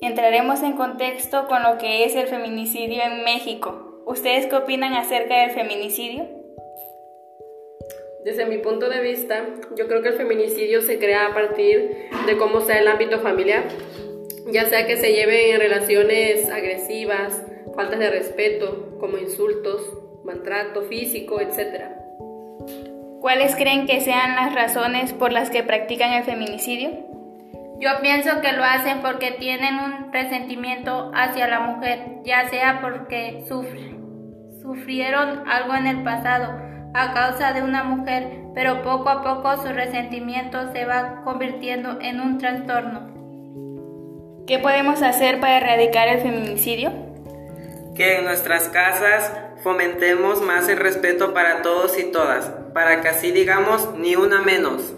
entraremos en contexto con lo que es el feminicidio en México. ¿Ustedes qué opinan acerca del feminicidio? Desde mi punto de vista, yo creo que el feminicidio se crea a partir de cómo sea el ámbito familiar, ya sea que se lleven en relaciones agresivas, faltas de respeto, como insultos, maltrato físico, etc. ¿Cuáles creen que sean las razones por las que practican el feminicidio? Yo pienso que lo hacen porque tienen un resentimiento hacia la mujer, ya sea porque sufrieron algo en el pasado a causa de una mujer, pero poco a poco su resentimiento se va convirtiendo en un trastorno. ¿Qué podemos hacer para erradicar el feminicidio? Que en nuestras casas fomentemos más el respeto para todos y todas, para que así digamos ni una menos.